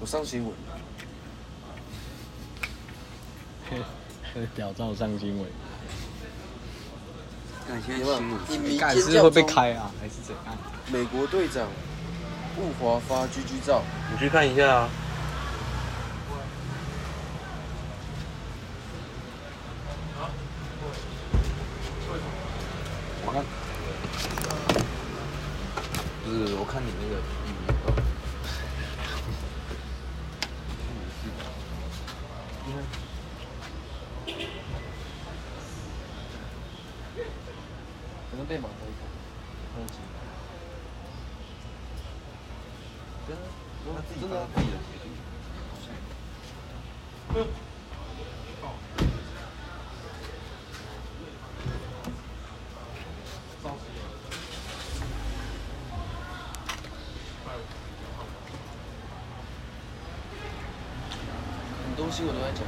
我上新闻，屌照上新闻，看现在有没有新闻？你民干间是会被开啊，还是怎样？美国队长误华发居居照，你去看一下啊。我看，不是，我看你那个可能被马头看，喝酒。真的，真的啊，自己的截图。很多新闻都在讲。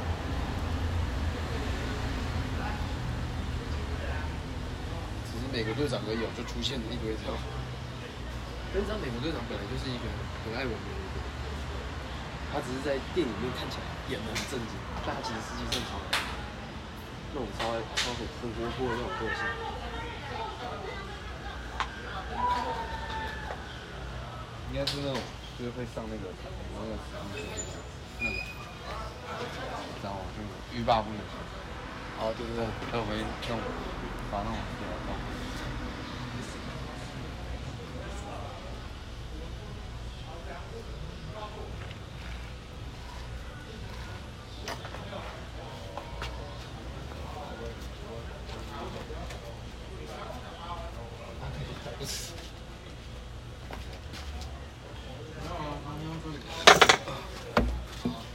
只是美国队长而已哦，就出现了一堆这样。但是你知道美国队长本来就是一个很爱玩的一个人，他只是在电影里面看起来演的很正经，但他其实实际上超那种超爱超很很活泼的那种个性。应该是那种就是会上那个那个那个，知道吗？就欲罢不能。哦，对对对，还有回那种发那种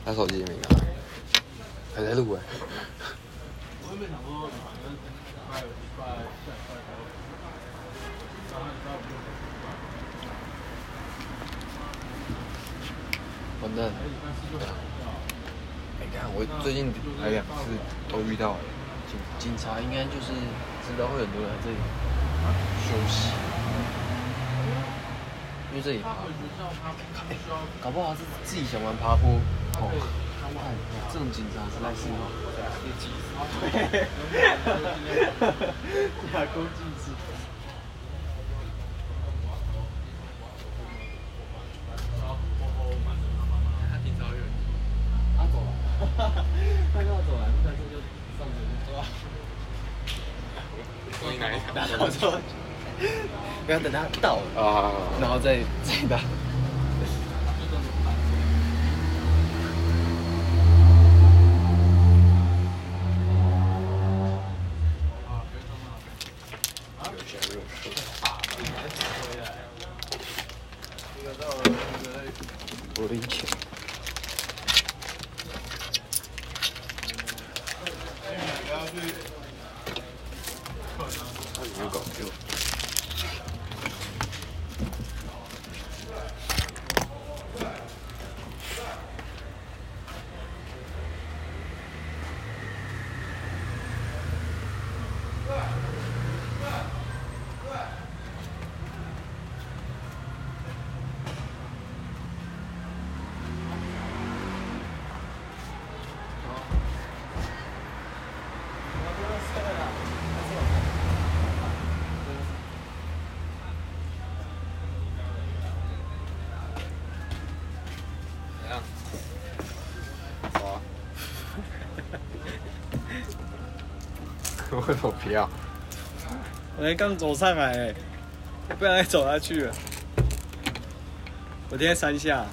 他手机也没拿，还在录哎。完蛋了。哎，看我最近来两次都遇到了。警警察应该就是知道会很多人在这里休息，因为这里爬搞不好是自己想玩爬坡。哦，这种警察实在是，假公济私。他走了，他刚好走了，但是就上去了。终于来一然后说，不要等他到了，啊！然后再 再打。我我会走皮啊？我才刚走上来、我不想再走下去了。我今天三下，